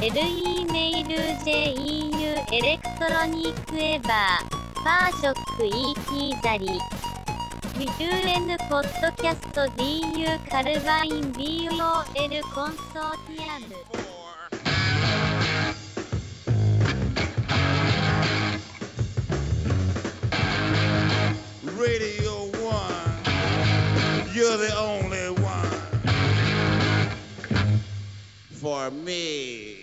LE メール JEU エレクトロニックエヴァーパーショック ET ザリビューエンポッドキャスト DU カルバイン BOL コンソーティアム Radio. You're the only one for me.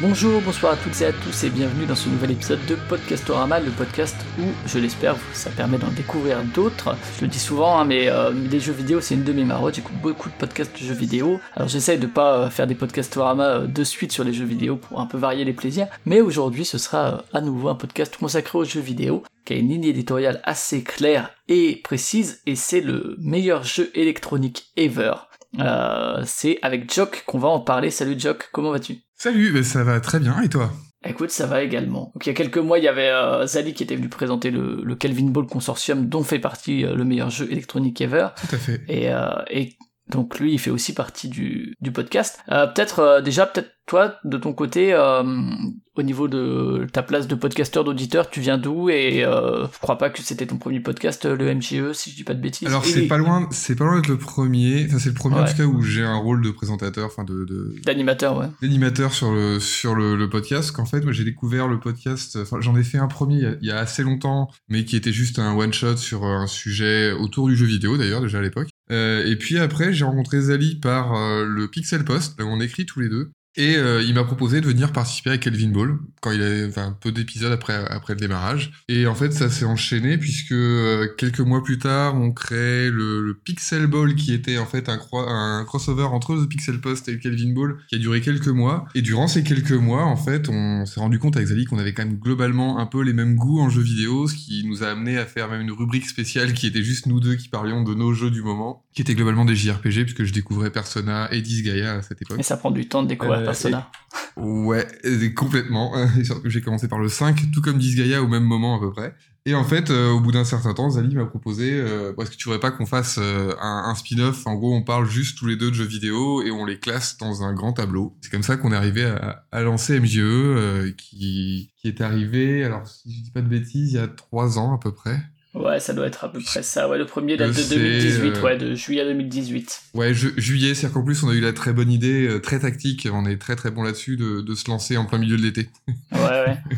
Bonjour, bonsoir à toutes et à tous et bienvenue dans ce nouvel épisode de Podcastorama, le podcast où, je l'espère, ça permet d'en découvrir d'autres. Je le dis souvent, hein, mais euh, les jeux vidéo c'est une de mes marottes, j'écoute beaucoup de podcasts de jeux vidéo. Alors j'essaye de pas euh, faire des Podcastorama euh, de suite sur les jeux vidéo pour un peu varier les plaisirs, mais aujourd'hui ce sera euh, à nouveau un podcast consacré aux jeux vidéo, qui a une ligne éditoriale assez claire et précise, et c'est le meilleur jeu électronique ever. C'est avec Jock qu'on va en parler. Salut Jock, comment vas-tu? Salut, ben ça va très bien, et toi? Écoute, ça va également. Donc il y a quelques mois, il y avait euh, Zali qui était venu présenter le, le Kelvin Ball Consortium, dont fait partie euh, le meilleur jeu électronique ever. Tout à fait. Et, euh, et donc lui, il fait aussi partie du, du podcast. Euh, peut-être euh, déjà, peut-être toi, de ton côté, euh, au niveau de ta place de podcasteur, d'auditeur, tu viens d'où Et euh, je crois pas que c'était ton premier podcast, euh, le MJE, si je dis pas de bêtises. Alors c'est pas loin, c'est pas loin d'être le premier, enfin c'est le premier en tout cas où j'ai un rôle de présentateur, enfin de, de D'animateur, ouais. d'animateur sur le sur le, le podcast. Qu'en fait, moi j'ai découvert le podcast, enfin j'en ai fait un premier il y, a, il y a assez longtemps, mais qui était juste un one shot sur un sujet autour du jeu vidéo d'ailleurs déjà à l'époque. Euh, et puis après j'ai rencontré Zali par euh, le Pixel Post, là où on écrit tous les deux. Et euh, il m'a proposé de venir participer à Kelvin Ball quand il avait enfin, peu d'épisodes après après le démarrage. Et en fait, ça s'est enchaîné puisque euh, quelques mois plus tard, on crée le, Pixel Ball qui était en fait un, crossover entre le Pixel Post et Kelvin Ball qui a duré quelques mois. Et durant ces quelques mois, en fait, on s'est rendu compte avec Zali qu'on avait quand même globalement un peu les mêmes goûts en jeux vidéo, ce qui nous a amené à faire même une rubrique spéciale qui était juste nous deux qui parlions de nos jeux du moment, qui était globalement des JRPG puisque je découvrais Persona et Disgaea à cette époque. Et ça prend du temps de découvrir Persona. Ouais, complètement. J'ai commencé par le 5, tout comme Disgaea au même moment à peu près. Et en fait, euh, au bout d'un certain temps, Zali m'a proposé, euh, est-ce que tu voudrais pas qu'on fasse euh, un, un spin-off En gros, on parle juste tous les deux de jeux vidéo et on les classe dans un grand tableau. C'est comme ça qu'on est arrivé à, à lancer MJE, euh, qui, qui est arrivé, alors si je dis pas de bêtises, il y a trois ans à peu près. Ouais, ça doit être à peu près ça. Ouais, le premier date de C'est, 2018, euh, ouais, de juillet 2018. Ouais, ju- juillet, c'est-à-dire qu'en plus on a eu la très bonne idée, euh, très tactique, on est très très bon là-dessus, de, de se lancer en plein milieu de l'été. Ouais, ouais.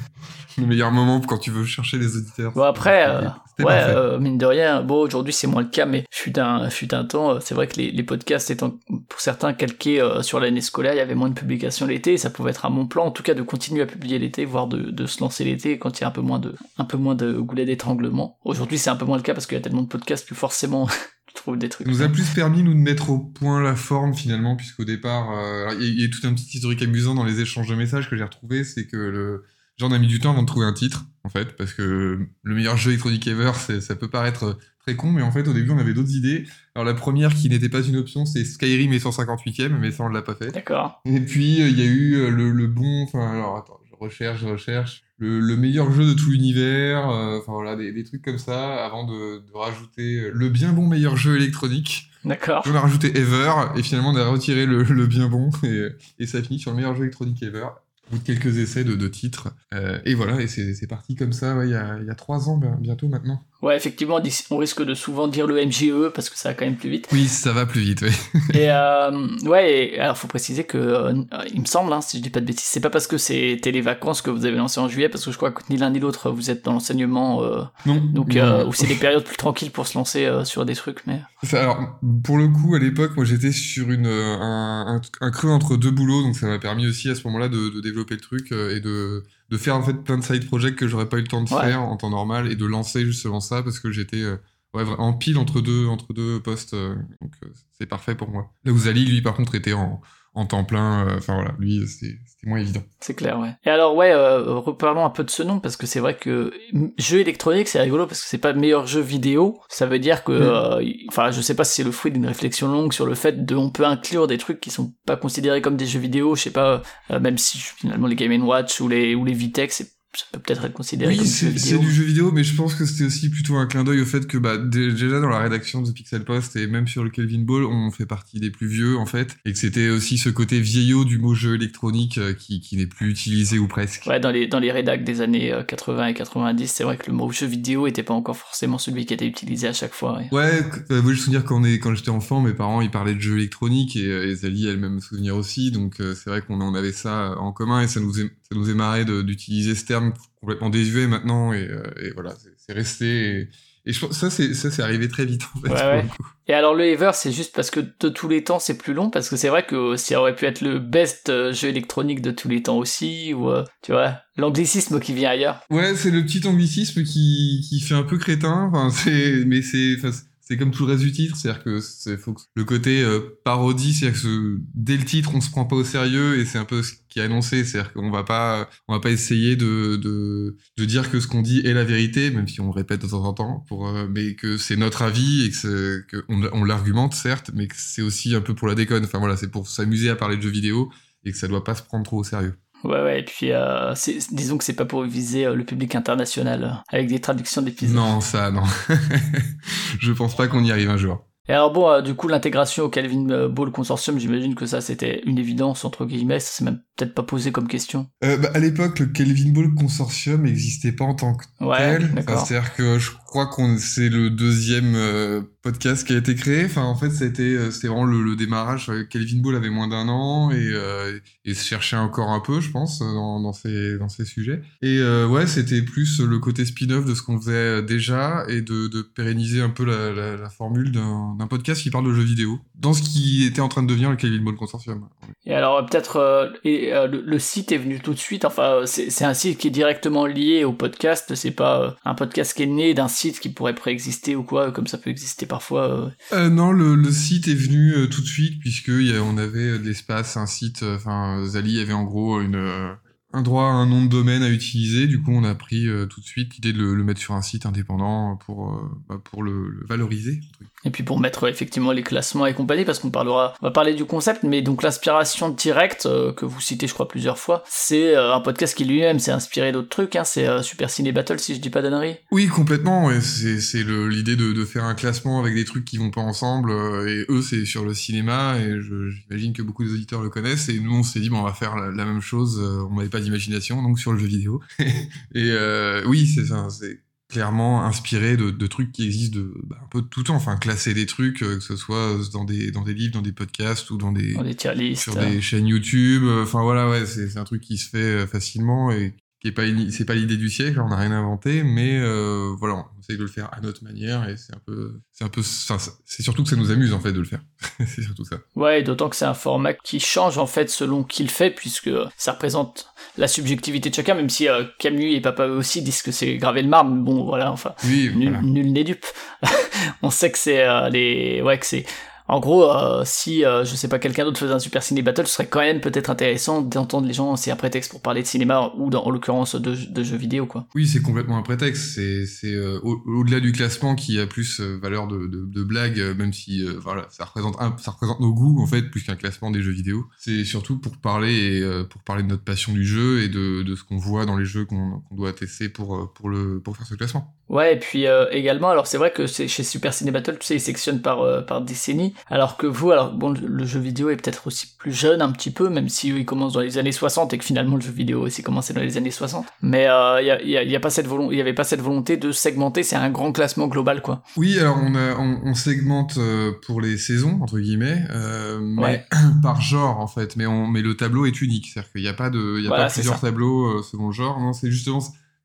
Le meilleur moment quand tu veux chercher les auditeurs. Bon après, euh, ouais, euh, mine de rien, bon aujourd'hui c'est moins le cas, mais fut un, fut un temps, c'est vrai que les, les podcasts étant pour certains calqués sur l'année scolaire, il y avait moins de publications l'été, et ça pouvait être un bon plan, en tout cas de continuer à publier l'été, voire de, de se lancer l'été quand il y a un peu moins de, un peu moins de goulet d'étranglement. Aujourd'hui c'est un peu moins le cas parce qu'il y a tellement de podcasts que forcément tu trouves des trucs. Ça nous a plus permis, nous, de mettre au point la forme, finalement, puisqu'au départ, euh, il y, a- il y a tout un petit historique amusant dans les échanges de messages que j'ai retrouvé, c'est que le genre on a mis du temps avant de trouver un titre, en fait, parce que le meilleur jeu électronique ever, ça peut paraître très con, mais en fait, au début, on avait d'autres idées. Alors, la première qui n'était pas une option, c'est Skyrim et 158ème, mais ça, on l'a pas fait. D'accord. Et puis, euh, il y a eu euh, le, le bon, enfin, alors, attends, je recherche, je recherche, le, le meilleur jeu de tout l'univers, euh, enfin, voilà, des, des trucs comme ça, avant de, de rajouter euh, le bien bon meilleur jeu électronique. D'accord. On a rajouté Ever, et finalement, on a retiré le, le bien bon, et, et ça finit sur le meilleur jeu électronique Ever. Bout de quelques essais de, de titres. Euh, et voilà, et c'est parti comme ça, ouais, il y, a, il y a trois ans, ben, bientôt maintenant. Ouais, effectivement, on risque de souvent dire le MJE parce que ça va quand même plus vite. Oui, ça va plus vite, oui. Et euh, ouais, et alors faut préciser que euh, il me semble, hein, si je dis pas de bêtises, c'est pas parce que c'était les vacances que vous avez lancé en juillet, parce que je crois que ni l'un ni l'autre vous êtes dans l'enseignement, euh, Non, donc non, où c'est des périodes plus tranquilles pour se lancer sur des trucs, mais alors, pour le coup, à l'époque, moi, j'étais sur une, euh, un, un, un creux entre deux boulots, donc ça m'a permis aussi à ce moment-là de, de développer le truc euh, et de, de faire en fait plein de side projects que j'aurais pas eu le temps de Ouais. faire en temps normal et de lancer justement ça parce que j'étais euh, ouais, en pile entre deux, entre deux postes, euh, donc euh, c'est parfait pour moi. Là où Zali, lui, par contre, était en, en temps plein, euh, enfin voilà, lui, c'était moins évident. c'est clair, ouais. Et alors ouais, euh, reparlons un peu de ce nom parce que c'est vrai que jeu électronique c'est rigolo parce que c'est pas le meilleur jeu vidéo. Ça veut dire que, Mm. euh, enfin, je sais pas si c'est le fruit d'une réflexion longue sur le fait de, on peut inclure des trucs qui sont pas considérés comme des jeux vidéo. Je sais pas, euh, même si finalement les Game Watch ou les ou les Vitex c'est ça peut peut-être être considéré Oui, comme c'est du jeu vidéo, mais je pense que c'était aussi plutôt un clin d'œil au fait que bah, dé- déjà dans la rédaction de The Pixel Post et même sur le Kelvin Ball, on fait partie des plus vieux en fait, et que c'était aussi ce côté vieillot du mot jeu électronique euh, qui, qui n'est plus utilisé ou presque. Ouais, dans les, dans les rédacs des années euh, 80 et 90, c'est vrai que le mot jeu vidéo était pas encore forcément celui qui était utilisé à chaque fois. ouais. Ouais, euh, moi je me souviens quand, on est, quand j'étais enfant, mes parents ils parlaient de jeux électroniques et, euh, et Zali elle-même me souvenir aussi, donc euh, c'est vrai qu'on on avait ça en commun et ça nous, est, ça nous est marré d'utiliser ce terme complètement désuet maintenant et, euh, et voilà, c'est- resté. Et, et je pense ça c'est ça c'est arrivé très vite en fait. Ouais, ouais. Et alors le Ever, c'est juste parce que de tous les temps, c'est plus long, parce que c'est vrai que ça aurait pu être le best euh, jeu électronique de tous les temps aussi, ou euh, tu vois, l'anglicisme qui vient ailleurs. Ouais, c'est le petit anglicisme qui, qui fait un peu crétin. Enfin, c'est, mais c'est, enfin, c'est comme tout le reste du titre, c'est-à-dire que c'est le côté euh, parodie, c'est-à-dire que dès le titre, on se prend pas au sérieux et c'est un peu ce qui est annoncé, c'est-à-dire qu'on va pas, on va pas essayer de, de, de dire que ce qu'on dit est la vérité, même si on le répète de temps en temps, pour, euh, mais que c'est notre avis et que, que on, on l'argumente certes, mais que c'est aussi un peu pour la déconne. Enfin voilà, c'est pour s'amuser à parler de jeux vidéo et que ça doit pas se prendre trop au sérieux. Ouais, ouais, et puis euh, disons que c'est pas pour viser euh, le public international, euh, avec des traductions d'épisodes. Non, ça, non. Je pense pas qu'on y arrive un jour. Et alors bon, euh, du coup, l'intégration au Calvin Ball Consortium, j'imagine que ça c'était une évidence, entre guillemets, ça s'est même peut-être pas posé comme question. Euh, bah, à l'époque, le Kelvin Ball Consortium n'existait pas en tant que Ouais, tel. C'est-à-dire que je crois qu'on c'est le deuxième euh, podcast qui a été créé. Enfin, en fait, c'était euh, c'était vraiment le, démarrage. Euh, Kelvin Ball avait moins d'un an et, euh, et se cherchait encore un peu, je pense, dans, dans ces dans ces sujets. Et euh, ouais, c'était plus le côté spin-off de ce qu'on faisait déjà et de, pérenniser un peu la, formule d'un podcast qui parle de jeux vidéo dans ce qui était en train de devenir le Kelvin Ball Consortium. Et alors euh, peut-être euh, euh, le, le site est venu tout de suite. Enfin, euh, c'est un site qui est directement lié au podcast. C'est pas euh, un podcast qui est né d'un site qui pourrait préexister ou quoi, comme ça peut exister parfois. euh. Euh, non, le, site est venu euh, tout de suite puisque on avait de l'espace, un site. Enfin, Zali avait en gros une un droit à un nom de domaine à utiliser. Du coup, on a pris euh, tout de suite l'idée de le, le mettre sur un site indépendant pour euh, bah, pour le, le valoriser. Et puis pour mettre euh, effectivement les classements et compagnie, parce qu'on parlera, on va parler du concept, mais donc l'inspiration directe que vous citez, je crois plusieurs fois, c'est un podcast qui lui-même s'est inspiré d'autres trucs. Hein, c'est Super Ciné Battle, si je dis pas d'annerie. Oui, complètement. ouais. C'est l'idée de, de faire un classement avec des trucs qui vont pas ensemble. et eux, c'est sur le cinéma. Et j'imagine que beaucoup des auditeurs le connaissent. Et nous, on s'est dit, bon, on va faire la, la même chose. on n'avait pas d'imagination, donc sur le jeu vidéo. et euh, oui, c'est. C'est clairement inspiré de, de trucs qui existent de bah, un peu de tout temps. Enfin, classer des trucs, euh, que ce soit dans des dans des livres, dans des podcasts ou dans des Dans des tier lists. sur des chaînes YouTube. euh, Enfin voilà, ouais, c'est un truc qui se fait facilement et qui est pas c'est pas l'idée du siècle. On n'a rien inventé, mais euh, voilà, on essaye de le faire à notre manière et c'est un peu, c'est un peu, c'est surtout que ça nous amuse en fait de le faire. c'est surtout ça. Ouais, d'autant que c'est un format qui change en fait selon qui le fait, puisque ça représente la subjectivité de chacun, même si euh, Camus et Papa aussi disent que c'est gravé le marbre, mais bon voilà, enfin, Oui, nul n'est dupe. On sait que c'est euh, les... Ouais, que c'est... En gros, euh, si, euh, je sais pas, quelqu'un d'autre faisait un Super Ciné Battle, ce serait quand même peut-être intéressant d'entendre les gens, c'est un prétexte pour parler de cinéma, ou dans, en l'occurrence de, de jeux vidéo, quoi. Oui, c'est complètement un prétexte. C'est, euh, au- au-delà du classement qui a plus valeur de, de, de blague, même si voilà, ça représente un, ça représente nos goûts en fait plus qu'un classement des jeux vidéo. C'est surtout pour parler et pour parler de notre passion du jeu et de, ce qu'on voit dans les jeux qu'on, doit tester pour pour le pour faire ce classement. Ouais, et puis également, alors c'est vrai que chez Super Ciné Battle, tu sais, ils sectionnent par, par décennie, alors que vous, alors bon, le, jeu vidéo est peut-être aussi plus jeune un petit peu, même si eux, ils commencent dans les années 60 et que finalement le jeu vidéo aussi commencé dans les années 60. Mais il y, a, y, a, y a pas cette volonté, il y avait pas cette volonté de segmenter, c'est un grand classement global, quoi. Oui, alors on, a, on, on segmente euh, pour les saisons entre guillemets, euh, mais Ouais. par genre en fait. Mais on, mais le tableau est unique, c'est-à-dire qu'il n'y a pas de, il y a Voilà, pas plusieurs ça. tableaux euh, selon le genre. Non, c'est justement,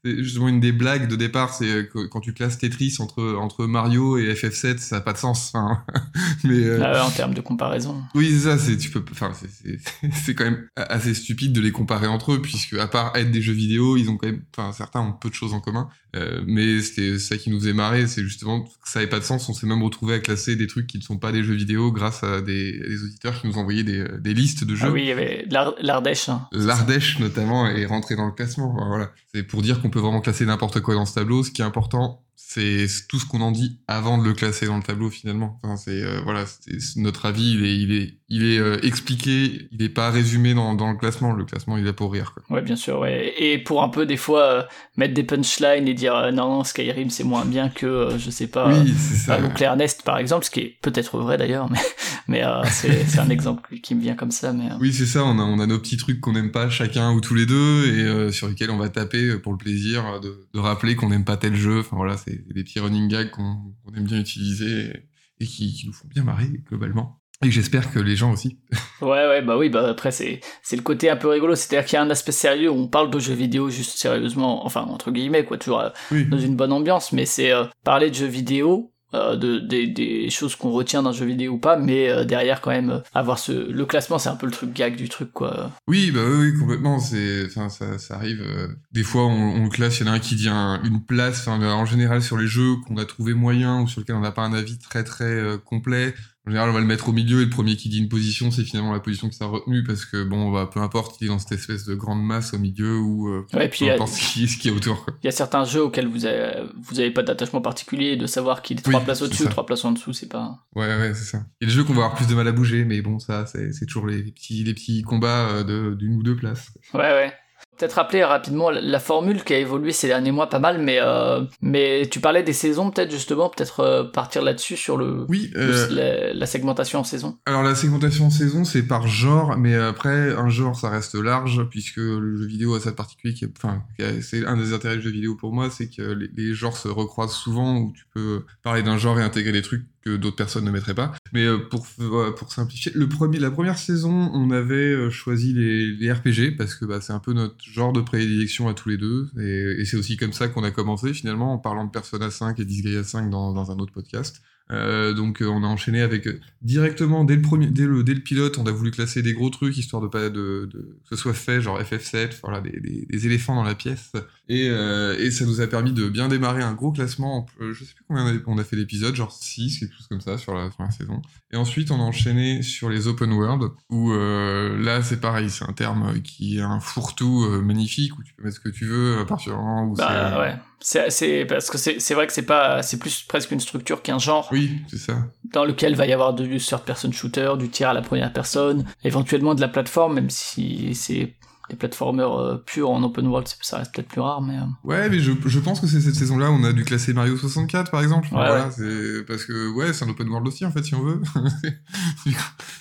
justement une des blagues de départ, c'est euh, quand tu classes Tetris entre entre Mario et FF7, ça n'a pas de sens. Mais euh, Euh, en termes de comparaison. oui, c'est ça, c'est tu peux, enfin, c'est- c'est c'est quand même assez stupide de les comparer entre eux, puisque à part être des jeux vidéo, ils ont quand même, enfin, certains ont peu de choses en commun. Euh, mais c'était ça qui nous faisait marrer, c'est justement que ça n'avait pas de sens. On s'est même retrouvé à classer des trucs qui ne sont pas des jeux vidéo grâce à des, à des auditeurs qui nous envoyaient des, des listes de jeux. Ah oui, il y avait l'Ar- l'Ardèche. hein. L'Ardèche notamment est rentré dans le classement. Enfin, voilà, c'est pour dire qu'on peut vraiment classer n'importe quoi dans ce tableau. Ce qui est important, c'est tout ce qu'on en dit avant de le classer dans le tableau finalement. Enfin, c'est euh, voilà, c'est- notre avis, il est, il est, il est euh, expliqué, il est pas résumé dans, dans le classement. Le classement, il est pour rire. Quoi. Ouais, bien sûr, ouais. Et pour un peu, des fois, euh, mettre des punchlines et dire non, non, Skyrim c'est moins bien que, je sais pas, oui, c'est ça. Ernest par exemple, ce qui est peut-être vrai d'ailleurs, mais, mais euh, c'est un exemple qui me vient comme ça. Mais, euh, Oui, c'est ça. On a, on a nos petits trucs qu'on n'aime pas chacun ou tous les deux et euh, sur lesquels on va taper pour le plaisir de, de rappeler qu'on n'aime pas tel jeu. Enfin voilà, c'est des petits running gags qu'on aime bien utiliser et qui, qui nous font bien marrer globalement. Et j'espère que les gens aussi. Ouais, ouais, bah oui, bah après, c'est, c'est le côté un peu rigolo, c'est-à-dire qu'il y a un aspect sérieux où on parle de jeux vidéo juste sérieusement, enfin, entre guillemets, quoi, toujours Oui. dans une bonne ambiance, mais c'est euh, parler de jeux vidéo, euh, de, des, choses qu'on retient d'un jeu vidéo ou pas, mais euh, derrière, quand même, euh, avoir. Le classement, c'est un peu le truc gag du truc, quoi. Oui, bah oui, complètement. C'est, ça, arrive. des fois, on, le classe. Il y en a un qui dit un- une place. En général, sur les jeux qu'on a trouvé moyen ou sur lesquels on n'a pas un avis très très complet. En général, on va le mettre au milieu et le premier qui dit une position, c'est finalement la position qui sera retenue parce que bon, bah, peu importe, il est dans cette espèce de grande masse au milieu ou euh, Ouais, puis peu a- ce qui, ce qui est autour. Il y a certains jeux auxquels vous avez, vous avez pas d'attachement particulier, et de savoir qu'il est trois places au-dessus ou trois places en dessous, c'est pas. Ouais, ouais, c'est ça. Il y a des jeux qu'on va avoir plus de mal à bouger, mais bon, ça, c'est, toujours les petits, les petits combats euh, de, d'une ou deux places. Ouais, ouais. Peut-être rappeler rapidement la, formule qui a évolué ces derniers mois pas mal, mais, euh, mais tu parlais des saisons, peut-être justement, peut-être euh, partir là-dessus sur le, Oui. le- euh, la, la segmentation en saison. Alors la segmentation en saison, c'est par genre, mais après un genre ça reste large puisque le jeu vidéo a ça de particulier qui enfin, c'est un des intérêts du jeu vidéo pour moi, c'est que les, les genres se recroisent souvent où tu peux parler d'un genre et intégrer des trucs que d'autres personnes ne mettraient pas. Mais euh, pour euh, pour simplifier, le premier, la première saison, on avait euh, choisi les, les RPG parce que bah, c'est un peu notre genre de prédilection à tous les deux et, c'est aussi comme ça qu'on a commencé finalement en parlant de Persona 5 et Disgaea 5 dans, dans un autre podcast. Euh, donc euh, on a enchaîné avec euh, directement dès le premier, dès le, dès le pilote, on a voulu classer des gros trucs histoire de pas de, de que ce soit fait genre FF7, voilà des, des, des éléphants dans la pièce et, euh, et ça nous a permis de bien démarrer un gros classement. Euh, je sais plus combien on a, on a fait d'épisodes, genre 6 quelque chose comme ça sur la première saison. Et ensuite on a enchaîné sur les open world où euh, là c'est pareil, c'est un terme qui est un fourre-tout euh, magnifique où tu peux mettre ce que tu veux à partir du moment où c'est Bah ouais. C'est, parce que c'est, vrai que c'est pas, c'est plus presque une structure qu'un genre oui c'est ça. dans lequel va y avoir du third person shooter, du tir à la première personne, éventuellement de la plateforme, même si c'est des platformers euh, purs en open world, ça reste peut-être plus rare, mais euh, Ouais, mais je, je pense que c'est cette saison-là, on a dû classer Mario 64 par exemple. Ouais, voilà, parce que ouais, c'est un open world aussi en fait, si on veut.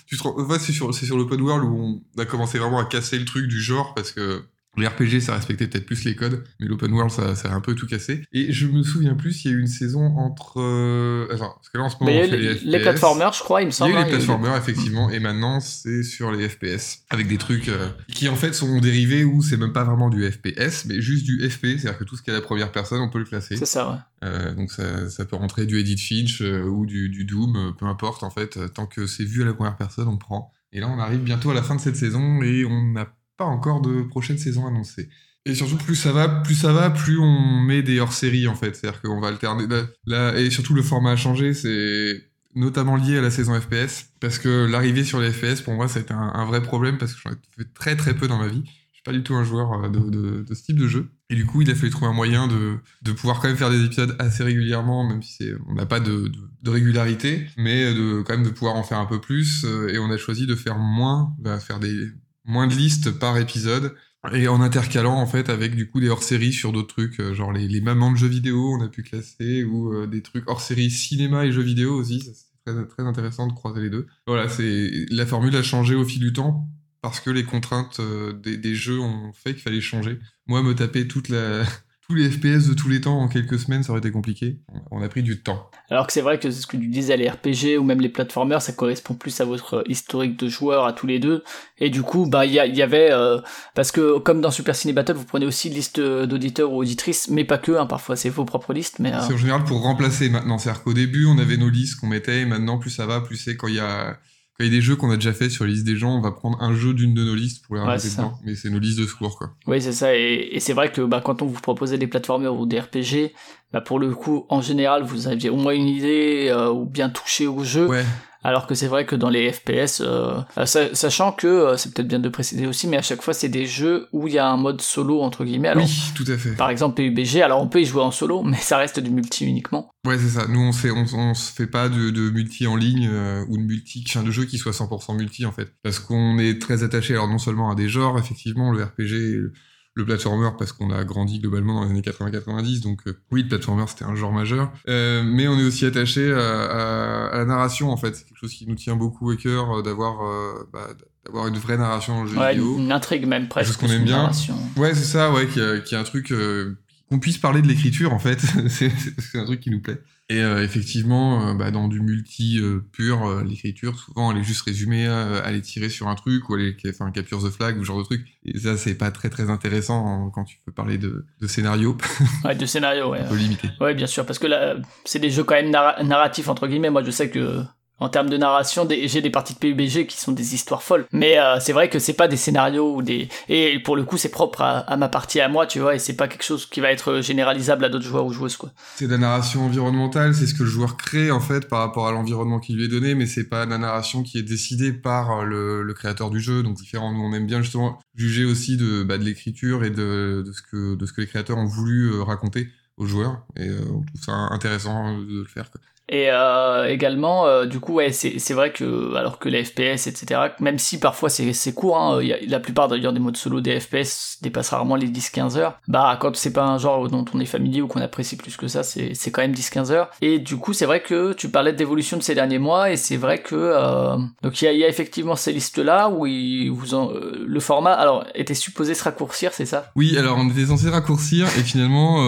tu te ouais, c'est sur, c'est sur l'open world où on a commencé vraiment à casser le truc du genre parce que les RPG ça respectait peut-être plus les codes, mais l'open world ça, ça a un peu tout cassé. Et je me souviens plus, il y a eu une saison entre. Euh... Attends, parce que là en ce moment on il y a fait les, FPS. les platformers, je crois, il me Il y semble. a eu hein, les platformers, effectivement, et maintenant c'est sur les FPS, avec des trucs euh, qui en fait sont dérivés où c'est même pas vraiment du FPS, mais juste du FP, c'est-à-dire que tout ce qui est à la première personne, on peut le classer. C'est ça, ouais. Euh, donc ça, ça peut rentrer du Edith Finch euh, ou du, du Doom, euh, peu importe en fait, euh, tant que c'est vu à la première personne, on prend. Et là on arrive bientôt à la fin de cette saison et on n'a pas encore de prochaine saison annoncée. Et surtout, plus ça va, plus ça va, plus on met des hors-séries en fait. C'est-à-dire qu'on va alterner. Là, et surtout, le format a changé. C'est notamment lié à la saison FPS. Parce que l'arrivée sur les FPS, pour moi, ça a été un, vrai problème parce que j'en ai fait très très peu dans ma vie. Je suis pas du tout un joueur euh, de, ce type de jeu. Et du coup, il a fallu trouver un moyen de, de pouvoir quand même faire des épisodes assez régulièrement, même si on n'a pas de régularité, mais de quand même de pouvoir en faire un peu plus. euh, Et on a choisi de faire moins, bah, faire des moins de listes par épisode et en intercalant en fait avec du coup des hors-séries sur d'autres trucs, euh, genre les, les mamans de jeux vidéo, on a pu classer, ou euh, des trucs hors-série cinéma et jeux vidéo aussi, c'est très, très intéressant de croiser les deux. Voilà, c'est la formule a changé au fil du temps parce que les contraintes euh, des jeux ont fait qu'il fallait changer. Moi, me taper toute la, tous les FPS de tous les temps en quelques semaines, ça aurait été compliqué. On a pris du temps. Alors que c'est vrai que c'est ce que tu disais, les RPG ou même les platformers, ça correspond plus à votre historique de joueur à tous les deux. Et du coup, bah il y, a- il y avait euh, parce que comme dans Super Ciné Battle, vous prenez aussi liste d'auditeurs ou auditrices, mais pas que. Hein, parfois c'est vos propres listes, mais euh, C'est en général pour remplacer maintenant. C'est-à-dire qu'au début, on avait nos listes qu'on mettait, et maintenant, plus ça va, plus c'est quand il y a, quand il y a des jeux qu'on a déjà fait sur les listes des gens, on va prendre un jeu d'une de nos listes pour les rajouter dedans. Mais c'est nos listes de secours, quoi. oui c'est ça. Et, et c'est vrai que bah, quand on vous proposait des platformers ou des RPG, bah pour le coup, en général, vous aviez au moins une idée euh, ou bien touché au jeu. Ouais. Alors que c'est vrai que dans les FPS, euh, euh, sa- sachant que euh, c'est peut-être bien de préciser aussi, mais à chaque fois c'est des jeux où il y a un mode solo entre guillemets. Alors, Oui, tout à fait. par exemple PUBG, alors on peut y jouer en solo, mais ça reste du multi uniquement. Ouais, c'est ça. Nous, on fait, on, on se fait pas de, de multi en ligne euh, ou de multi, enfin, de jeu qui soit 100% multi en fait, parce qu'on est très attaché, alors non seulement à des genres, effectivement, le RPG, le, le platformer, parce qu'on a grandi globalement dans les années 80-90, donc euh, oui, le platformer c'était un genre majeur, euh, mais on est aussi attaché à, à- à la narration en fait. C'est quelque chose qui nous tient beaucoup à cœur euh, d'avoir, euh, bah, d'avoir une vraie narration le jeu Ouais, vidéo. une intrigue même presque. chose qu'on aime bien. narration. Ouais, c'est ça, ouais, qu'il y a, qu'il y a un truc euh, qu'on puisse parler de l'écriture en fait. c'est c'est un truc qui nous plaît. Et euh, effectivement, euh, bah, dans du multi euh, pur, l'écriture souvent elle est juste résumée à, à aller tirer sur un truc ou aller faire un capture the flag ou ce genre de truc. Et ça c'est pas très très intéressant hein, quand tu peux parler de, de scénario, Ouais, de scénario, ouais. un peu limité. Ouais, bien sûr, parce que là, c'est des jeux quand même narra- narratifs, entre guillemets. Moi, je sais que, en termes de narration, j'ai des parties de PUBG qui sont des histoires folles. Mais euh, c'est vrai que c'est pas des scénarios ou des. Et pour le coup, c'est propre à, ma partie à moi, tu vois, et c'est pas quelque chose qui va être généralisable à d'autres joueurs ou joueuses, quoi. C'est de la narration environnementale, c'est ce que le joueur crée en fait par rapport à l'environnement qui lui est donné, mais c'est pas de la narration qui est décidée par le, créateur du jeu, donc différent. Nous on aime bien justement juger aussi de, bah, l'écriture et de, de ce que de ce que les créateurs ont voulu euh, raconter aux joueurs, et euh, on trouve ça intéressant de le faire. Quoi. Et euh, également, euh, du coup, ouais, c'est vrai que, alors que les FPS, etc., même si parfois c'est court, hein, il y a, la plupart d'ailleurs des modes solo des FPS dépassent rarement les 10-15 heures, bah quand c'est pas un genre dont on est familier ou qu'on apprécie plus que ça, c'est quand même 10-15 heures. Et du coup, c'est vrai que tu parlais d'évolution de ces derniers mois, et c'est vrai que... euh, donc il y a, il y a effectivement ces listes-là où vous en, le format alors était supposé se raccourcir, c'est ça? Oui, alors on était censé raccourcir, et finalement,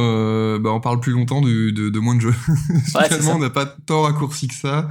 bah, on parle plus longtemps de, de, de moins de jeux. finalement, on n'a pas tant raccourci que ça.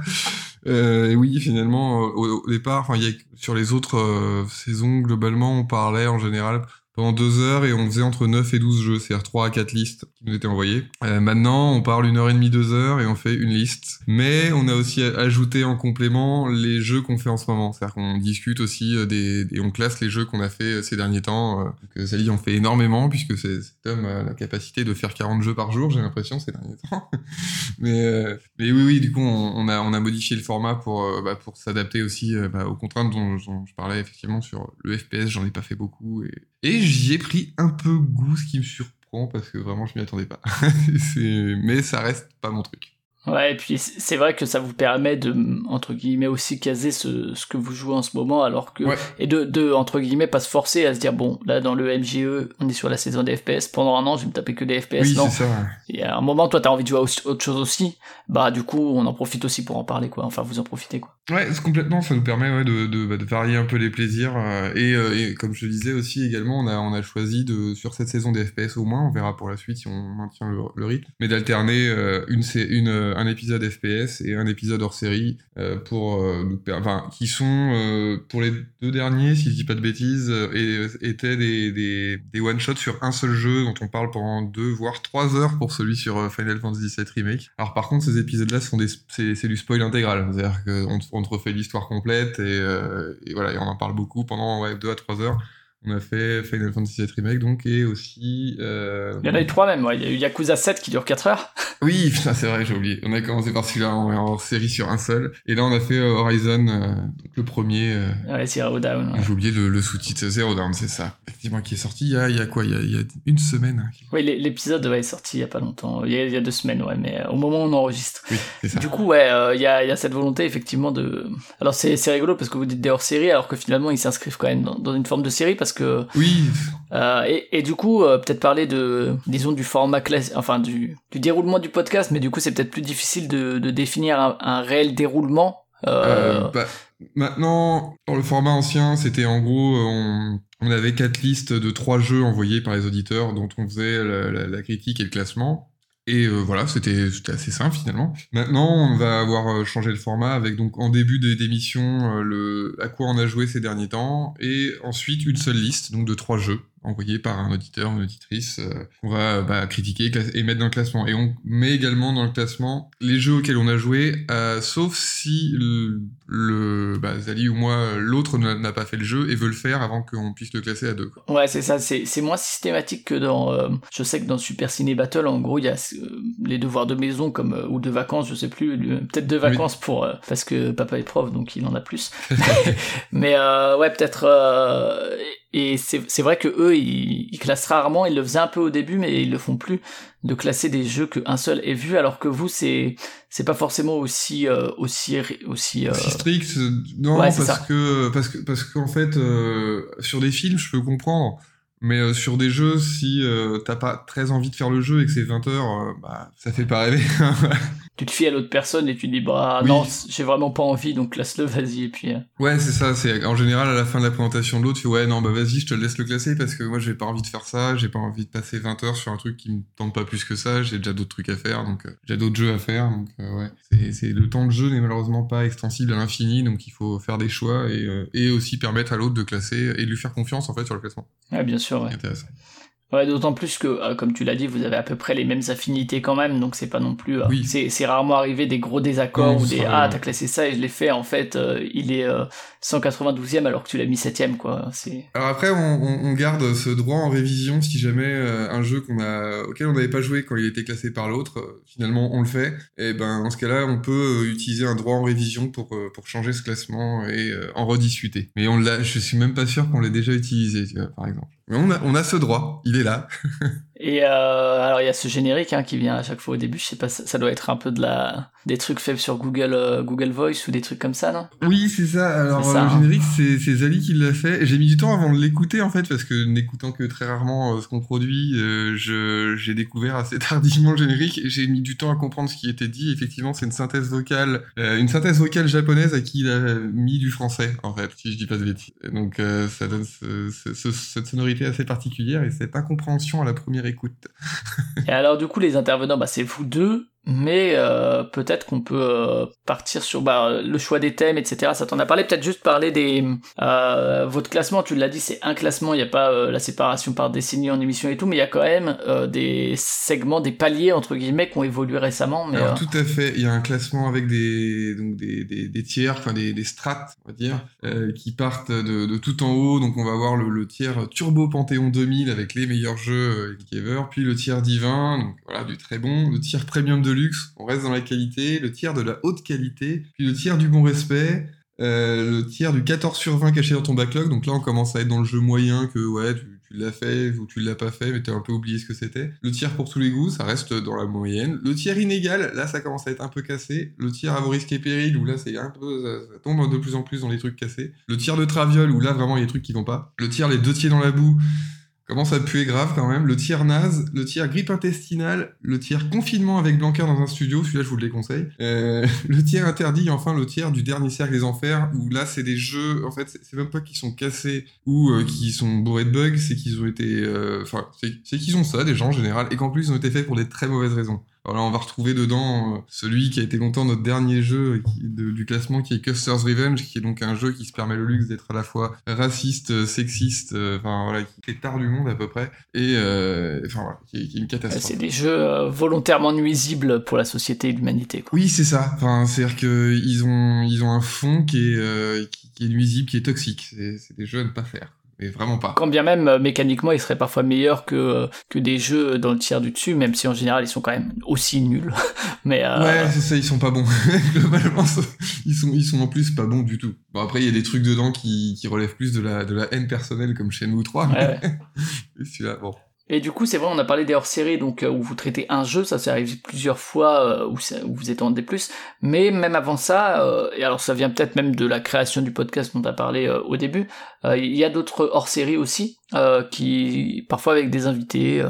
Euh, et oui, finalement, euh, au, départ, enfin, sur les autres euh, saisons, globalement, on parlait en général pendant deux heures et on faisait entre 9 et 12 jeux, c'est-à-dire 3 à 4 listes qui nous étaient envoyées. Euh, maintenant, on parle une heure et demie, deux heures et on fait une liste. Mais on a aussi ajouté en complément les jeux qu'on fait en ce moment. C'est-à-dire qu'on discute aussi euh, des, et on classe les jeux qu'on a fait euh, ces derniers temps. Donc, Sally en fait énormément puisque cet homme a la capacité de faire 40 jeux par jour, j'ai l'impression, ces derniers temps. mais, oui, oui, du coup, on, a, modifié le format pour, bah, s'adapter aussi bah, aux contraintes dont, dont je parlais effectivement sur le FPS. J'en ai pas fait beaucoup et, et j'y ai pris un peu goût, ce qui me surprend parce que vraiment, je m'y attendais pas. Mais ça reste pas mon truc. Ouais, et puis c'est vrai que ça vous permet de, entre guillemets, aussi caser ce, ce que vous jouez en ce moment, alors que. Ouais. Et de, de, entre guillemets, pas se forcer à se dire, bon, là, dans le MJE, on est sur la saison des FPS, pendant un an, je vais me taper que des FPS. oui, non. ça. Et à un moment, toi, t'as envie de jouer à autre chose aussi, bah, du coup, on en profite aussi pour en parler, quoi. Enfin, vous en profitez, quoi. Ouais, complètement, ça nous permet ouais, de, de, bah, de varier un peu les plaisirs. euh, et, euh, et comme je te disais aussi également, on a, on a choisi de, sur cette saison des FPS au moins, on verra pour la suite si on maintient le, le rythme, mais d'alterner euh, une, une, euh, un épisode FPS et un épisode hors série euh, pour euh, qui sont euh, pour les deux derniers, si je dis pas de bêtises, euh, étaient des, des, des one-shots sur un seul jeu dont on parle pendant deux voire trois heures pour celui sur euh, Final Fantasy VII Remake. Alors par contre, ces épisodes-là sont des, c'est, du spoil intégral, c'est-à-dire qu'on on te refait l'histoire complète et, euh, et voilà, et on en parle beaucoup pendant ouais, deux à trois heures. On a fait Final Fantasy VII Remake donc et aussi. Euh... Il y en a eu trois même, ouais. Il y a eu Yakuza 7 qui dure 4 heures. Oui, putain, c'est vrai, j'ai oublié. On a commencé par celui-là en, en série sur un seul. Et là, on a fait euh, Horizon, euh, donc le premier. euh, Ouais, Zero Down. ouais. J'ai oublié le, le sous-titre Zero Down, c'est ça. Effectivement, qui est sorti il y a, il y a quoi il y a, il y a une semaine. hein. Oui, l'é- l'épisode ouais, est sorti il y a pas longtemps, il y a, il y a deux semaines, ouais, mais au moment où on enregistre. Oui, c'est ça. Du coup, ouais, il y, a, il y a cette volonté effectivement de. Alors c'est c'est rigolo parce que vous dites des hors-série, alors que finalement ils s'inscrivent quand même dans, dans une forme de série parce que. Oui, euh, et, et du coup, euh, peut-être parler de, disons, du format classique, enfin du, du déroulement du podcast, mais du coup c'est peut-être plus difficile de, de définir un, un réel déroulement. Euh, bah, maintenant, dans le format ancien, c'était en gros, on, on avait quatre listes de trois jeux envoyés par les auditeurs dont on faisait la, la- la critique et le classement. Et euh, voilà, c'était assez simple finalement. Maintenant, on va avoir euh, changé le format avec donc en début des- d'émission euh, le à quoi on a joué ces derniers temps et ensuite une seule liste donc de trois jeux envoyés par un auditeur, une auditrice, euh, qu'on va bah, critiquer et mettre dans le classement. Et on met également dans le classement les jeux auxquels on a joué, euh, sauf si le, le bah, Zali ou moi, l'autre n'a pas fait le jeu et veut le faire avant qu'on puisse le classer à deux. Quoi. Ouais, c'est ça, c'est moins systématique que dans... Euh, je sais que dans Super Ciné Battle, en gros, il y a les devoirs de maison comme ou de vacances, je sais plus, peut-être de vacances pour... parce que papa est prof, donc il en a plus. Mais ouais, peut-être et c'est vrai que eux, ils, ils, classent rarement, ils le faisaient un peu au début, mais ils le font plus, de classer des jeux qu'un seul ait vu, alors que vous, c'est c'est pas forcément aussi euh, aussi aussi, euh... strict. Non, parce, que, parce que parce qu'en fait, euh, sur des films, je peux comprendre. Mais euh, sur des jeux, si euh, t'as pas très envie de faire le jeu et que c'est 20 heures, bah ça fait pas rêver. tu te fies à l'autre personne et tu dis bah non j'ai vraiment pas envie donc classe-le vas-y et puis euh. ouais c'est ça c'est en général à la fin de la présentation de l'autre tu fais ouais non bah vas-y je te laisse le classer parce que moi j'ai pas envie de faire ça j'ai pas envie de passer 20 heures sur un truc qui me tente pas plus que ça j'ai déjà d'autres trucs à faire donc euh, j'ai d'autres jeux à faire donc euh, ouais c'est le temps de jeu n'est malheureusement pas extensible à l'infini donc il faut faire des choix et, et aussi permettre à l'autre de classer et de lui faire confiance en fait sur le classement ouais bien sûr ouais. intéressant Ouais, d'autant plus que, euh, comme tu l'as dit, vous avez à peu près les mêmes affinités quand même, donc c'est pas non plus. Euh, c'est rarement arrivé des gros désaccords ou des Ah, t'as classé ça et je l'ai fait, en fait, euh, il est 192e alors que tu l'as mis 7e, quoi. Alors après, on, on, garde ce droit en révision si jamais un jeu qu'on a, auquel on n'avait pas joué quand il était classé par l'autre, finalement on le fait, et ben dans ce cas-là, on peut utiliser un droit en révision pour, pour changer ce classement et en rediscuter. Mais on l'a, je suis même pas sûr qu'on l'ait déjà utilisé, tu vois, par exemple. On a ce droit, il est là. Et euh, alors il y a ce générique hein, qui vient à chaque fois au début. Je sais pas, ça, doit être un peu de la des trucs faits sur Google euh, Google Voice ou des trucs comme ça, non? Oui, c'est ça. Alors le hein. générique, c'est c'est Zali qui l'a fait. J'ai mis du temps avant de l'écouter en fait parce que n'écoutant que très rarement euh, ce qu'on produit, euh, je j'ai découvert assez tardivement le générique j'ai mis du temps à comprendre ce qui était dit. Effectivement, c'est une synthèse vocale, une synthèse vocale japonaise à qui il a mis du français en fait, si je dis pas de bêtises. Donc ça donne cette sonorité assez particulière et cette incompréhension à la première et alors du coup les intervenants, bah, c'est vous deux, mais euh, peut-être qu'on peut, euh, partir sur bah, le choix des thèmes, etc. Ça t'en a parlé, peut-être juste parler des... Euh, votre classement, tu l'as dit, c'est un classement, il n'y a pas euh, la séparation par décennie en émission et tout, mais il y a quand même des segments, des paliers, entre guillemets, qui ont évolué récemment. Mais, Alors tout à fait, il y a un classement avec des, donc des, des, des tiers, enfin des, des strates, on va dire, qui partent de, de, tout en haut, donc on va voir le, le tiers Turbo Panthéon 2000 avec les meilleurs jeux ever, puis le tiers divin, donc voilà, du très bon, le tiers premium de on reste dans la qualité, le tiers de la haute qualité, puis le tiers du bon respect, euh, le tiers du 14 sur 20 caché dans ton backlog. Donc là, on commence à être dans le jeu moyen que ouais, tu, l'as fait ou tu l'as pas fait, mais tu as un peu oublié ce que c'était. Le tiers pour tous les goûts, ça reste dans la moyenne. Le tiers inégal, là, ça commence à être un peu cassé. Le tiers à vos risques et périls, où là, c'est un peu, ça, tombe de plus en plus dans les trucs cassés. Le tiers de traviole, où là, vraiment, il y a des trucs qui vont pas. Le tiers les deux tiers dans la boue, Commence à puer grave quand même. Le tiers naze, le tiers grippe intestinale, le tiers confinement avec Blanquer dans un studio, celui-là je vous le déconseille. Euh, le tiers interdit, enfin le tiers du dernier cercle des enfers, où là c'est des jeux, en fait c'est même pas qu'ils sont cassés ou euh, qu'ils sont bourrés de bugs, c'est qu'ils ont été... Euh, enfin, c'est qu'ils ont ça, des gens en général, et qu'en plus ils ont été faits pour des très mauvaises raisons. Alors on va retrouver dedans euh, celui qui a été longtemps notre dernier jeu du classement, qui est Custer's Revenge, qui est donc un jeu qui se permet le luxe d'être à la fois raciste, euh, sexiste, euh, enfin voilà, qui est tard du monde à peu près, et enfin voilà, qui est, une catastrophe. C'est des jeux volontairement nuisibles pour la société et l'humanité. Oui, c'est ça. Enfin, c'est-à-dire qu'ils ont ils ont un fond qui est qui est nuisible, qui est toxique. C'est des jeux à ne pas faire mais vraiment pas. Quand bien même euh, mécaniquement ils seraient parfois meilleurs que euh, que des jeux dans le tiers du dessus, même si en général ils sont quand même aussi nuls. mais euh... ouais, c'est ça, ils sont pas bons. Globalement, ils sont ils sont en plus pas bons du tout. Bon après il y a des trucs dedans qui qui relèvent plus de la de la haine personnelle comme Shenmue 3. Ouais, celui-là, bon. Et du coup, c'est vrai, on a parlé des hors-séries, donc euh, où vous traitez un jeu, ça s'est arrivé plusieurs fois, euh, où, vous êtes en D+, mais même avant ça, euh, et alors ça vient peut-être même de la création du podcast dont tu as parlé au début, il y a d'autres hors-séries aussi, qui parfois avec des invités,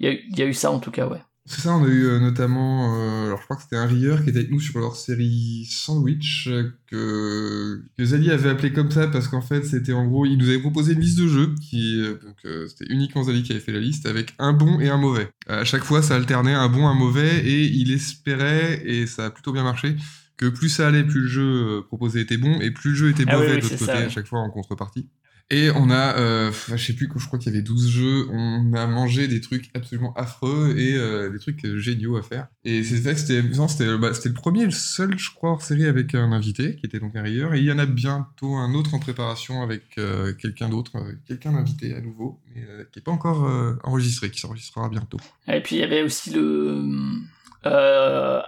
il y, y, a eu ça en tout cas, ouais. C'est ça, on a eu euh, notamment, euh, alors je crois que c'était un rieur qui était avec nous sur leur série Sandwich, que, que Zali avait appelé comme ça parce qu'en fait c'était en gros, il nous avait proposé une liste de jeux, qui, euh, donc c'était uniquement Zali qui avait fait la liste, avec un bon et un mauvais. À chaque fois ça alternait un bon, un mauvais, et il espérait, et ça a plutôt bien marché, que plus ça allait, plus le jeu proposé était bon, et plus le jeu était ah mauvais de l'autre côté à chaque fois en contrepartie. Et on a, euh, je sais plus, je crois qu'il y avait 12 jeux, on a mangé des trucs absolument affreux et euh, des trucs géniaux à faire. Et c'est que c'était amusant, c'était bah, c'était le premier et le seul, je crois, hors série avec un invité, qui était donc un rayeur. Et il y en a bientôt un autre en préparation avec euh, quelqu'un d'autre, euh, quelqu'un d'invité à nouveau, mais euh, qui n'est pas encore euh, enregistré, qui s'enregistrera bientôt. Et puis il y avait aussi le euh,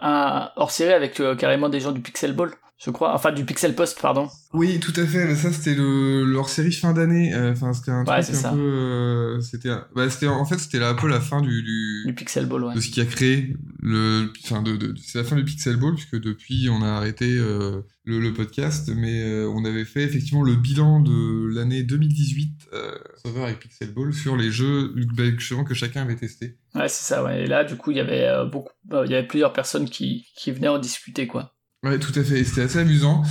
hors série avec euh, carrément des gens du Pixel Ball, je crois, enfin du Pixel Post, pardon. Oui, tout à fait. Mais ça, c'était le leur série fin d'année. Euh, Enfin, c'était un Ouais, truc un ça. peu. euh, c'était, bah, en fait, c'était un peu la fin du, du, Du Pixel Ball, ouais. de ce qui a créé le. Enfin, de, de- c'est la fin du Pixel Ball puisque depuis, on a arrêté euh, le, le podcast, mais euh, on avait fait effectivement le bilan de l'année 2018 euh, Sauveur avec Pixel Ball sur les jeux bah, que chacun avait testé. Ouais, c'est ça, ouais. Et là, du coup, il y avait euh, beaucoup, euh, il y avait plusieurs personnes qui, qui venaient en discuter, quoi. Ouais, tout à fait. C'était assez amusant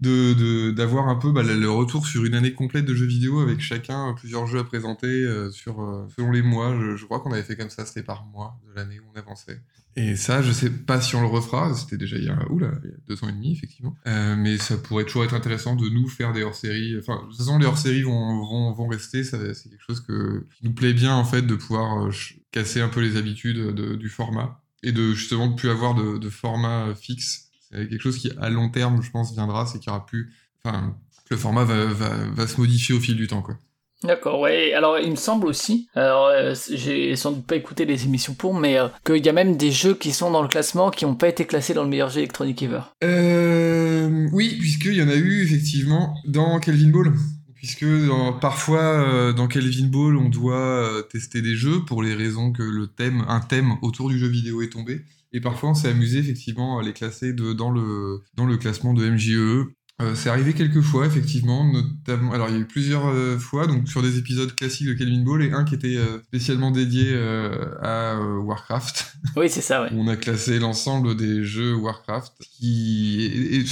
de d'avoir un peu bah, le retour sur une année complète de jeux vidéo avec chacun euh, plusieurs jeux à présenter euh, sur euh, selon les mois. Je, je crois qu'on avait fait comme ça, c'était par mois de l'année où on avançait. Et ça, je sais pas si on le refera. C'était déjà il y a, oula, il deux ans et demi, effectivement. Mais ça pourrait toujours être intéressant de nous faire des hors-séries. Enfin, de toute façon, les hors-séries vont, vont, vont rester. C'est quelque chose que, qui nous plaît bien, en fait, de pouvoir casser un peu les habitudes de- du format et de justement de plus avoir de, format fixe. C'est quelque chose qui, à long terme, je pense, viendra. C'est qu'il y aura plus. Enfin, le format va, va, va se modifier au fil du temps, quoi. D'accord, ouais. Alors, il me semble aussi, alors euh, j'ai sans doute pas écouté les émissions pour, mais euh, qu'il y a même des jeux qui sont dans le classement qui n'ont pas été classés dans le meilleur jeu électronique ever. Euh, oui, puisqu'il y en a eu effectivement dans Kelvin Ball. Puisque dans- parfois euh, dans Kelvin Ball, on doit euh, tester des jeux pour les raisons que le thème, un thème autour du jeu vidéo est tombé. Et parfois, on s'est amusé effectivement à les classer dans, le, dans le classement de MJE. Euh, c'est arrivé quelques fois, effectivement, notamment. Alors, il y a eu plusieurs euh, fois, donc sur des épisodes classiques de Kelvin Ball, et un qui était euh, spécialement dédié à Warcraft. Oui, c'est ça, ouais. On a classé l'ensemble des jeux Warcraft. Qui... et- et- et-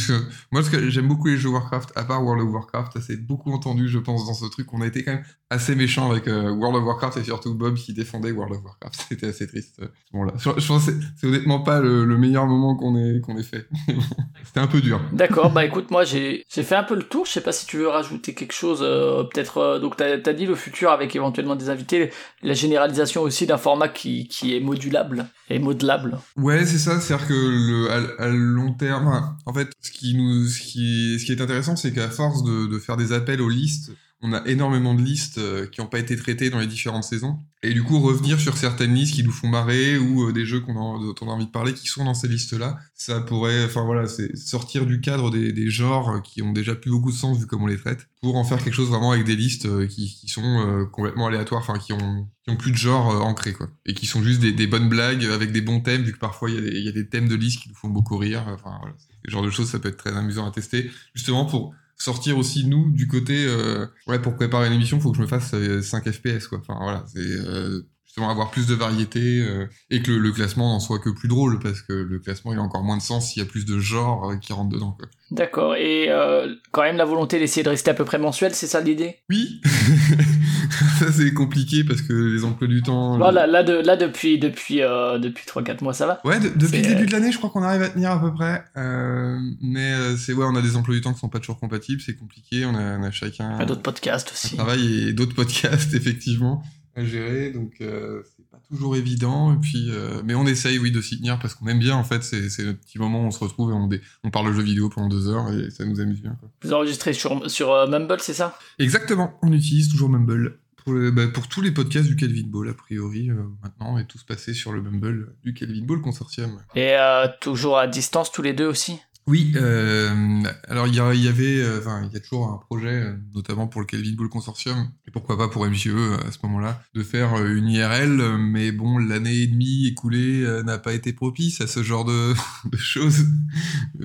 moi, parce que j'aime beaucoup les jeux Warcraft, à part World of Warcraft, ça s'est beaucoup entendu, je pense, dans ce truc. On a été quand même assez méchant avec World of Warcraft et surtout Bob qui défendait World of Warcraft. C'était assez triste. ce moment-là. Je, je pense que c'est- honnêtement pas le, le meilleur moment qu'on ait, qu'on ait fait. Bon, C'était un peu dur. D'accord, bah écoute, moi j'ai fait un peu le tour. Je sais pas si tu veux rajouter quelque chose. euh, Peut-être. euh, donc t'as as dit le futur avec éventuellement des invités, la généralisation aussi d'un format qui, est modulable et modelable. Ouais, c'est ça. C'est-à-dire que le, à, long terme, en fait, ce qui nous, ce qui, ce qui est intéressant, c'est qu'à force de faire des appels aux listes, on a énormément de listes euh, qui n'ont pas été traitées dans les différentes saisons. Et du coup, revenir sur certaines listes qui nous font marrer ou euh, des jeux qu'on a, dont on a envie de parler qui sont dans ces listes-là, ça pourrait, enfin voilà, sortir du cadre des, genres qui ont déjà plus beaucoup de sens vu comme on les traite, pour en faire quelque chose vraiment avec des listes euh, qui, sont complètement aléatoires, enfin qui ont, plus de genre ancré quoi, et qui sont juste des, bonnes blagues avec des bons thèmes, vu que parfois il y, a des- thèmes de listes qui nous font beaucoup rire. Enfin ce genre de choses, ça peut être très amusant à tester, justement pour sortir aussi nous du côté euh, ouais pour préparer une émission faut que je me fasse euh, 5 fps quoi. Enfin voilà c'est euh, justement avoir plus de variété euh, et que le, le classement n'en soit que plus drôle parce que le classement il a encore moins de sens s'il y a plus de genres euh, qui rentrent dedans quoi. D'accord, et euh, quand même la volonté d'essayer de rester à peu près mensuel, c'est ça l'idée? Oui ça c'est compliqué parce que les emplois du temps Bon, là, là, de, là depuis, depuis, euh, depuis 3-4 mois, ça va Ouais, de- depuis le début de l'année, je crois qu'on arrive à tenir à peu près. Euh, mais euh, c'est ouais, on a des emplois du temps qui sont pas toujours compatibles, c'est compliqué. On a, on a chacun Enfin, D'autres podcasts un aussi. travail et d'autres podcasts effectivement à gérer, donc euh, c'est pas toujours évident. Et puis, euh, mais on essaye, oui, de s'y tenir parce qu'on aime bien. En fait, c'est notre petit moment où on se retrouve et on, dé- on parle de jeux vidéo pendant deux heures et ça nous amuse bien. Quoi. Vous enregistrez sur, sur euh, Mumble, c'est ça? Exactement, on utilise toujours Mumble. Pour, le- bah, pour tous les podcasts du Kelvin Ball, a priori, euh, maintenant, et tous passés sur le Mumble du Kelvin Ball Consortium. Et euh, toujours à distance tous les deux aussi? Oui, euh, alors il y, y avait, enfin il y a toujours un projet, notamment pour le Kelvin Ball Consortium, et pourquoi pas pour MJE euh, à ce moment-là, de faire une IRL, mais bon, l'année et demie écoulée n'a pas été propice à ce genre de, de choses.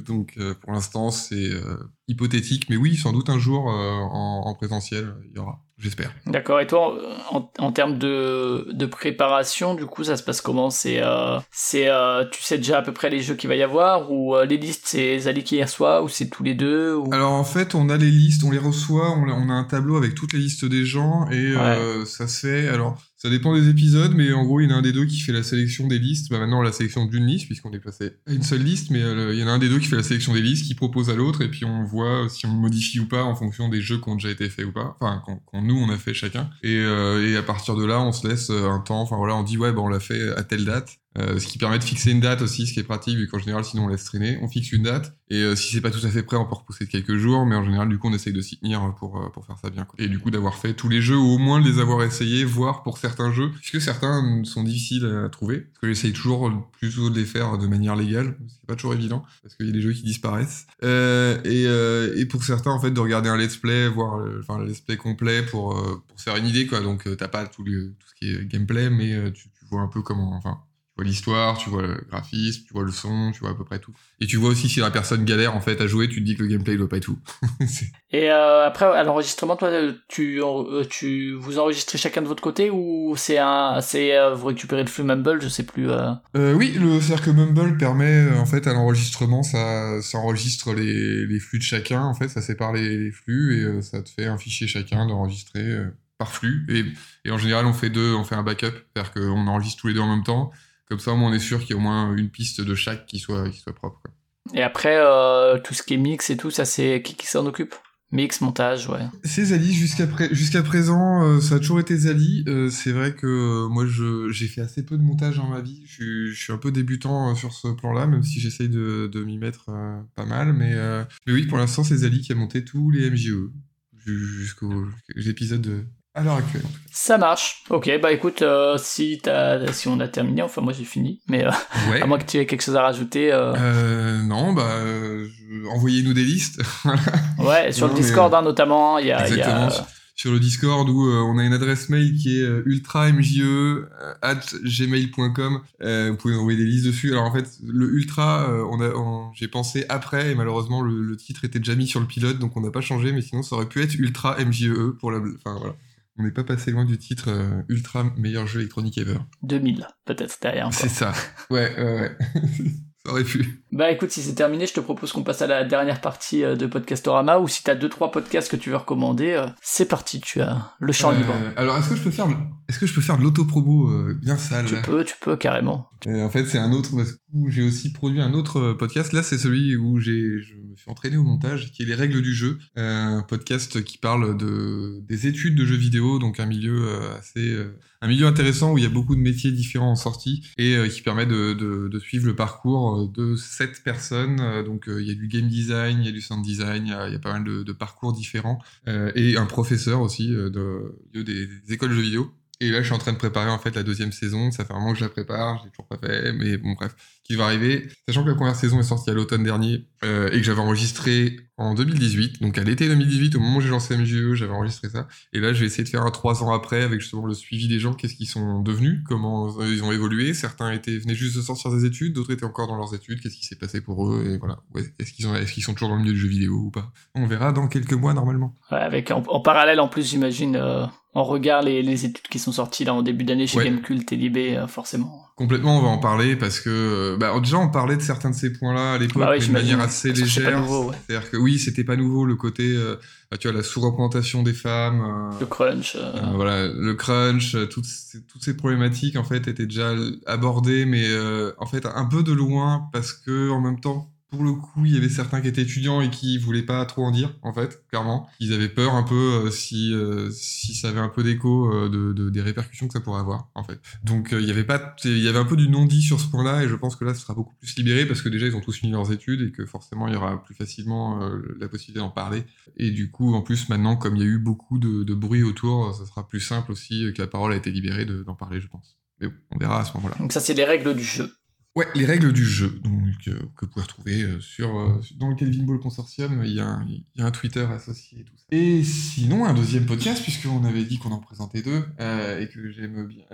Donc pour l'instant c'est hypothétique, mais oui, sans doute un jour en, en présentiel, il y aura, j'espère. D'accord, et toi, en, en termes de, de préparation, du coup, ça se passe comment? C'est, euh, c'est, euh, tu sais déjà à peu près les jeux qu'il va y avoir, ou euh, les listes, c'est Zali qui les reçoit, ou c'est tous les deux ou... Alors en fait, on a les listes, on les reçoit, on a, on a un tableau avec toutes les listes des gens et euh, ça se fait. Alors Ça dépend des épisodes, mais en gros, il y en a un des deux qui fait la sélection des listes. Bah, maintenant, la sélection d'une liste, puisqu'on est passé à une seule liste, mais euh, il y en a un des deux qui fait la sélection des listes, qui propose à l'autre, et puis on voit si on modifie ou pas en fonction des jeux qui ont déjà été faits ou pas. Enfin, quand, quand nous, on a fait chacun. Et, euh, et à partir de là, on se laisse euh, un temps. Enfin voilà, on dit ouais, bah, on l'a fait à telle date. Euh, ce qui permet de fixer une date aussi, ce qui est pratique, vu qu'en général, sinon on laisse traîner. On fixe une date, et euh, si c'est pas tout à fait prêt, on peut repousser de quelques jours, mais en général, du coup, on essaye de s'y tenir pour, euh, pour faire ça bien. Quoi. Et du coup, d'avoir fait tous les jeux, ou au moins de les avoir essayés, voire pour certains jeux, puisque certains sont difficiles à trouver, parce que j'essaye toujours plutôt de les faire de manière légale, c'est pas toujours évident, parce qu'il y a des jeux qui disparaissent. Euh, et, euh, et pour certains, en fait, de regarder un let's play, voir le, enfin, le let's play complet pour, euh, pour faire une idée, quoi. Donc, t'as pas tout, le, tout ce qui est gameplay, mais tu, tu vois un peu comment, enfin, vois l'histoire, tu vois le graphisme, tu vois le son, tu vois à peu près tout. Et tu vois aussi si la personne galère en fait à jouer, tu te dis que le gameplay il doit pas être tout. et euh, après à l'enregistrement, toi, tu, euh, tu vous enregistrez chacun de votre côté ou c'est un, c'est euh, vous récupérez le flux Mumble, je sais plus. Euh, oui, le c'est-à-dire que Mumble permet en fait à l'enregistrement, ça, ça enregistre les, les flux de chacun en fait, ça sépare les, les flux et ça te fait un fichier chacun d'enregistrer par flux. Et, et en général, on fait deux, on fait un backup, c'est-à-dire qu'on enregistre tous les deux en même temps. Comme ça, au moins, on est sûr qu'il y a au moins une piste de chaque qui soit, qui soit propre. Quoi. Et après, euh, tout ce qui est mix et tout, ça, c'est qui, qui s'en occupe? Mix, montage, ouais. C'est Zali, jusqu'à pré jusqu'à présent, euh, ça a toujours été Zali. Euh, c'est vrai que moi, je j'ai fait assez peu de montage dans ma vie. Je, je suis un peu débutant sur ce plan-là, même si j'essaye de, de m'y mettre pas mal. Mais, mais oui, pour l'instant, c'est Zali qui a monté tous les MJE jusqu'aux épisodes de, à l'heure actuelle. En tout cas. Ça marche. Ok, bah écoute, euh, si, as, si on a terminé, enfin moi j'ai fini, mais euh, ouais. à moins que tu aies quelque chose à rajouter. Euh... Non, bah envoyez-nous des listes. ouais, sur non, le Discord mais, hein, notamment, il y a. Exactement. Y a... Sur le Discord où on a une adresse mail qui est ultramje at gmail.com. vous pouvez envoyer des listes dessus. Alors en fait, le ultra, on a, on, j'ai pensé après et malheureusement le, le, titre était déjà mis sur le pilote, donc on n'a pas changé. Mais sinon, ça aurait pu être ultra mje pour la. Enfin voilà. On n'est pas passé loin du titre euh, ultra meilleur jeu électronique ever. 2000, peut-être derrière. C'est ça. Ouais, ouais, ouais. ça aurait pu. Bah écoute, si c'est terminé, je te propose qu'on passe à la dernière partie euh, de Podcastorama, ou si t'as deux trois podcasts que tu veux recommander, euh, c'est parti, tu as le champ libre. Alors est-ce que je peux faire, est-ce que je peux faire de l'autopromo euh, bien sale Tu peux, tu peux carrément. en fait, c'est un autre où j'ai aussi produit un autre podcast. Là, c'est celui où j'ai, je me suis entraîné au montage, qui est les règles du jeu, un podcast qui parle de des études de jeux vidéo, donc un milieu assez un milieu intéressant où il y a beaucoup de métiers différents en sortie et euh, qui permet de, de, de, suivre le parcours de sept personnes. Euh, donc euh, il y a du game design, il y a du sound design, il y a, il y a pas mal de, de parcours différents et un professeur aussi de, de des, des, écoles de jeux vidéo. Et là, je suis en train de préparer en fait la deuxième saison. Ça fait un moment que je la prépare, je l'ai toujours pas fait, mais bon bref, qui va arriver. Sachant que la première saison est sortie à l'automne dernier euh, et que j'avais enregistré en 2018, donc à l'été 2018, au moment où j'ai lancé MJE, j'avais enregistré ça. Et là, je vais essayer de faire un trois ans après avec justement le suivi des gens, qu'est-ce qu'ils sont devenus, comment ils ont évolué. Certains étaient venaient juste de sortir des études, d'autres étaient encore dans leurs études. Qu'est-ce qui s'est passé pour eux et voilà. Ouais, est-ce qu'ils est-ce qu'ils sont toujours dans le milieu du jeu vidéo ou pas? On verra dans quelques mois normalement. Ouais, avec en, en parallèle en plus, j'imagine. Euh on regarde les, les, études qui sont sorties là en début d'année chez ouais. Gamecult et Libé, euh, forcément. Complètement, on va en parler parce que bah, déjà on parlait de certains de ces points-là à l'époque, bah ouais, mais de manière assez légère. Ouais. C'est-à-dire que oui, c'était pas nouveau le côté, euh, tu vois, la sous-représentation des femmes, euh, le crunch, euh... voilà, le crunch, toutes ces, toutes ces problématiques en fait étaient déjà abordées, mais euh, en fait un peu de loin parce que en même temps pour le coup, il y avait certains qui étaient étudiants et qui voulaient pas trop en dire, en fait, clairement. Ils avaient peur un peu euh, si euh, si ça avait un peu d'écho euh, de, de, des répercussions que ça pourrait avoir, en fait. Donc il y avait pas, il y avait un peu du non dit sur ce point-là, et je pense que là, ce sera beaucoup plus libéré parce que déjà ils ont tous fini leurs études et que forcément il y aura plus facilement la possibilité d'en parler. Et du coup, en plus maintenant, comme il y a eu beaucoup de, de bruit autour, ça sera plus simple aussi que la parole a été libérée d'en parler, je pense. Mais bon, on verra à ce moment-là. Donc ça, c'est les règles du jeu. Ouais, les règles du jeu, donc, euh, que vous pouvez retrouver euh, sur, euh, dans le Kelvin Ball Consortium, il y, a un, Twitter associé et tout ça. Et sinon, un deuxième podcast, puisqu'on avait dit qu'on en présentait deux, et que j'aime bien.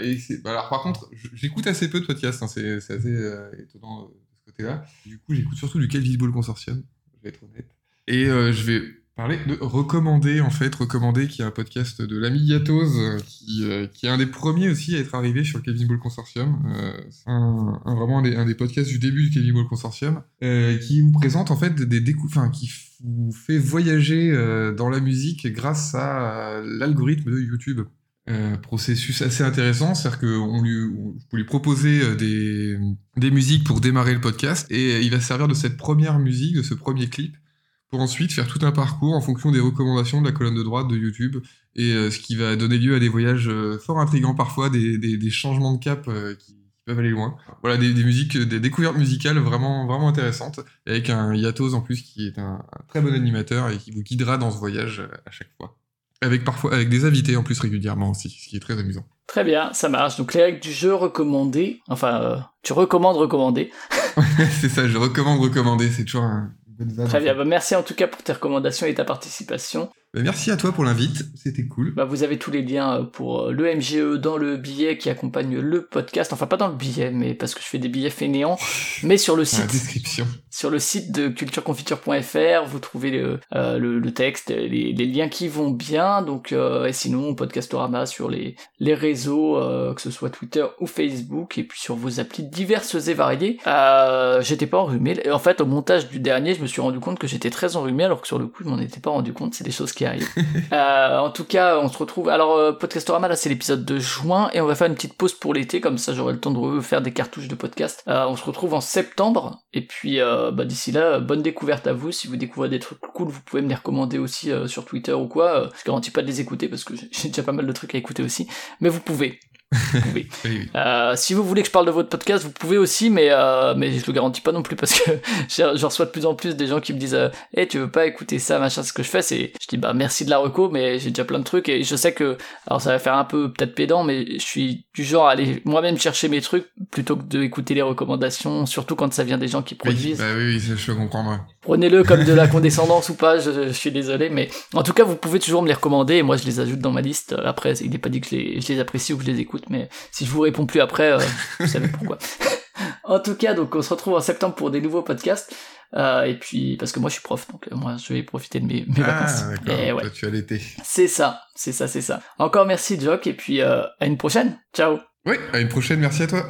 et bah alors par contre, j'écoute assez peu de podcasts, hein, c'est, c'est assez étonnant de ce côté-là. Du coup, j'écoute surtout du Kelvin Ball Consortium, je vais être honnête. Et je vais parler de recommander en fait. Recommander qui est un podcast de l'ami Yatos qui, euh, qui est un des premiers aussi à être arrivé sur le Kevin Ball Consortium. Euh, un, un, vraiment un des, un des, podcasts du début du Kevin Ball Consortium euh, qui vous présente en fait des découvertes enfin qui vous fait voyager dans la musique grâce à l'algorithme de YouTube. Euh, processus assez intéressant, c'est-à-dire qu'on lui, on lui proposer euh, des, des musiques pour démarrer le podcast et il va se servir de cette première musique, de ce premier clip, pour ensuite faire tout un parcours en fonction des recommandations de la colonne de droite de YouTube et euh, ce qui va donner lieu à des voyages euh, fort intrigants parfois, des, des, des changements de cap euh, qui, peuvent aller loin. Voilà, des, des musiques, des découvertes musicales vraiment, vraiment intéressantes avec un Yatos en plus qui est un, un très bon animateur et qui vous guidera dans ce voyage à chaque fois. Avec parfois avec des invités en plus régulièrement aussi, ce qui est très amusant. Très bien, ça marche. Donc les règles du jeu recommandées, enfin, tu recommandes recommander. c'est ça, je recommande recommander, c'est toujours un. Très bien, bah, merci en tout cas pour tes recommandations et ta participation. Bah, merci à toi pour l'invite, c'était cool. Bah, vous avez tous les liens euh, pour euh, le MGE dans le billet qui accompagne le podcast. Enfin, pas dans le billet, mais parce que je fais des billets fainéants, mais sur le la site. description. Sur le site de cultureconfiture.fr, vous trouvez le, euh, le, le texte, les, les liens qui vont bien. Donc, euh, et sinon, Podcastorama sur les, les réseaux, euh, que ce soit Twitter ou Facebook, et puis sur vos applis diverses et variées. J'étais pas enrhumé. En fait, au montage du dernier, je me suis rendu compte que j'étais très enrhumé, alors que sur le coup, je m'en étais pas rendu compte. C'est des choses qui Euh, en tout cas, on se retrouve. Alors, euh, Podcastorama, là, c'est l'épisode de juin, et on va faire une petite pause pour l'été, comme ça, j'aurai le temps de refaire des cartouches de podcast. Euh, on se retrouve en septembre, et puis, bah, d'ici là, bonne découverte à vous. Si vous découvrez des trucs cool, vous pouvez me les recommander aussi sur Twitter ou quoi. Je garantis pas de les écouter parce que j'ai déjà pas mal de trucs à écouter aussi, mais vous pouvez. Oui, oui. Euh, si vous voulez que je parle de votre podcast, vous pouvez aussi, mais euh, mais je le garantis pas non plus parce que je reçois de plus en plus des gens qui me disent, euh, hey, tu veux pas écouter ça, machin, ce que je fais, c'est, je dis bah merci de la reco, mais j'ai déjà plein de trucs et je sais que, alors ça va faire un peu peut-être pédant, mais je suis du genre à aller moi-même chercher mes trucs plutôt que d'écouter les recommandations, surtout quand ça vient des gens qui Oui, produisent. bah oui, oui, ça, je peux comprendre. Prenez-le comme de la condescendance ou pas, je, je suis désolé, mais en tout cas, vous pouvez toujours me les recommander et moi je les ajoute dans ma liste. Après, il n'est pas dit que je les, je les apprécie ou que je les écoute, mais si je vous réponds plus après, euh, vous savez pourquoi. en tout cas, donc on se retrouve en septembre pour des nouveaux podcasts. Euh, et puis, parce que moi je suis prof, donc euh, moi je vais profiter de mes, mes vacances. Ah, d'accord. Et ouais, Toi, tu as l'été. c'est ça, c'est ça, c'est ça. Encore merci Jock, et puis euh, à une prochaine. Ciao Oui, à une prochaine, merci à toi.